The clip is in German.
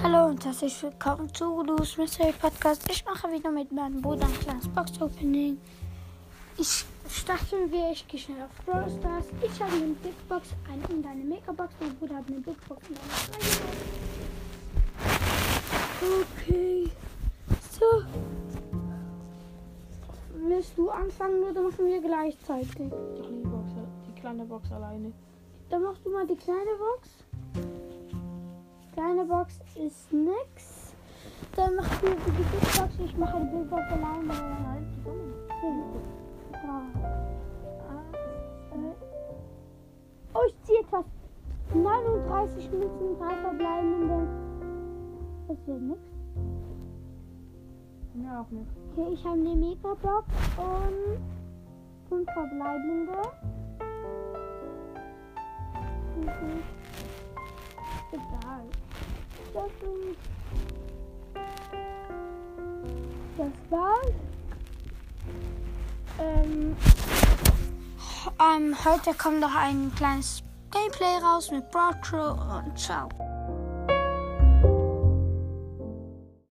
Hallo und herzlich willkommen zu Lou's Mystery Podcast. Ich mache wieder mit meinem Bruder ein kleines Box-Opening. Ich starte wie ich gehe schnell auf Brawl Stars. Ich habe eine Big Box eine und eine Mega-Box. Mein Bruder hat eine Big Box und eine kleine Box. Okay. So. Willst du anfangen oder machen wir gleichzeitig? Die, Box, die kleine Box alleine. Dann machst du mal die kleine Box. Kleine Box ist nix. Dann machst du die Box. Ich mache die Big Box alleine. Nein, zusammen. Ja. Äh, Oh, ich ziehe etwas. 39 Münzen, drei verbleibende. Das wird nix. Mir auch nicht. Okay, ich habe eine Mega-Box und fünf verbleibende. Mhm. Egal. Das, sind- das war's. Ähm, ähm, heute kommt noch ein kleines Gameplay raus mit Broad Crew und ciao.